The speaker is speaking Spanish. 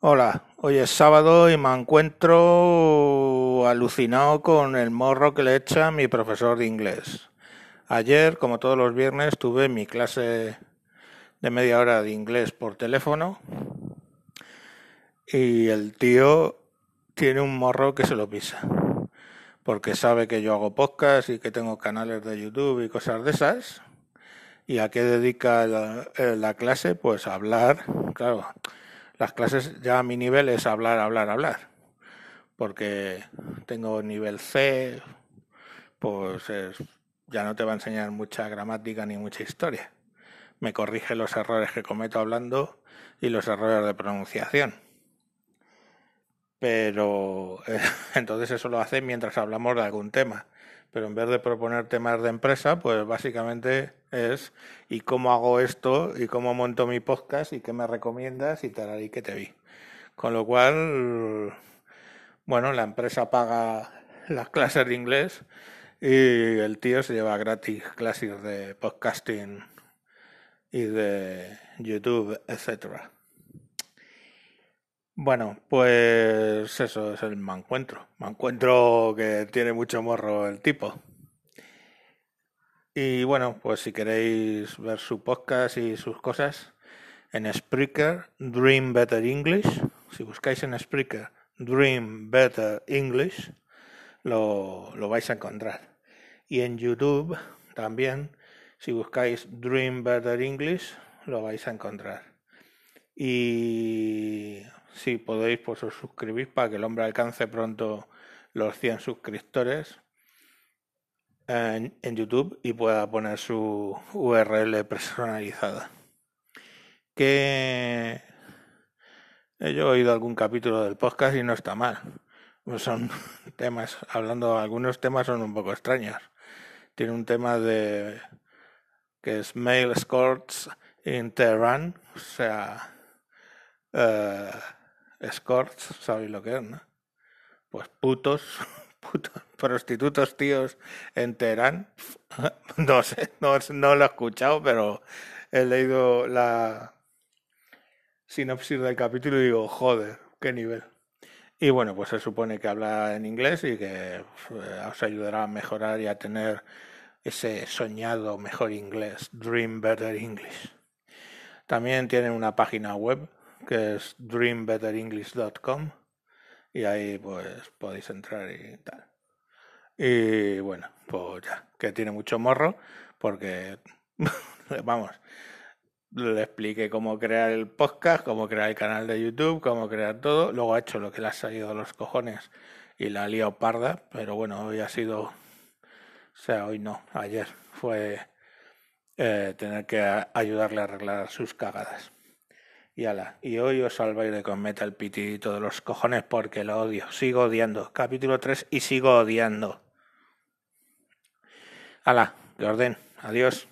Hola, hoy es sábado y me encuentro alucinado con el morro que le echa mi profesor de inglés. Ayer, como todos los viernes, tuve mi clase de media hora de inglés por teléfono y el tío tiene un morro que se lo pisa. Porque sabe que yo hago podcast y que tengo canales de YouTube y cosas de esas. ¿Y a qué dedica la, la clase? Pues a hablar, claro las clases ya a mi nivel es hablar, hablar, hablar. Porque tengo nivel C, pues ya no te va a enseñar mucha gramática ni mucha historia. Me corrige los errores que cometo hablando y los errores de pronunciación. Pero entonces eso lo hace mientras hablamos de algún tema pero en vez de proponer temas de empresa, pues básicamente es y cómo hago esto y cómo monto mi podcast y qué me recomiendas y tal y que te vi. Con lo cual, bueno, la empresa paga las clases de inglés y el tío se lleva gratis clases de podcasting y de YouTube, etcétera. Bueno, pues eso es el. Me encuentro que tiene mucho morro el tipo. Y bueno, pues si queréis ver su podcast y sus cosas, en Spreaker, Dream Better English. Si buscáis en Spreaker, Dream Better English, lo, lo vais a encontrar. Y en YouTube también, si buscáis Dream Better English, lo vais a encontrar. Y si podéis, pues os suscribís para que el hombre alcance pronto los 100 suscriptores en, YouTube y pueda poner su URL personalizada. Que yo he oído algún capítulo del podcast y no está mal. Son temas, hablando, algunos temas son un poco extraños. Tiene un tema de que es Mail Escorts in Tehran, o sea, eh, escorts, ¿sabéis lo que es, no? Pues putos, putos, prostitutos tíos en Teherán. No sé, no, no lo he escuchado, pero he leído la sinopsis del capítulo y digo, joder, qué nivel. Y bueno, pues se supone que habla en inglés y que eh, os ayudará a mejorar y a tener ese soñado mejor inglés, Dream Better English. También tienen una página web que es dreambetteringlish.com y ahí pues podéis entrar y tal. Y bueno, pues ya, que tiene mucho morro porque, vamos, le expliqué cómo crear el podcast, cómo crear el canal de YouTube, cómo crear todo. Luego ha hecho lo que le ha salido a los cojones y la ha parda, pero bueno, hoy ha sido, o sea, hoy no, ayer fue eh, tener que ayudarle a arreglar sus cagadas. Y ala, y hoy os salvaré con Metal Pity todos los cojones porque lo odio. Sigo odiando. Capítulo 3 y sigo odiando. Ala, que orden. Adiós.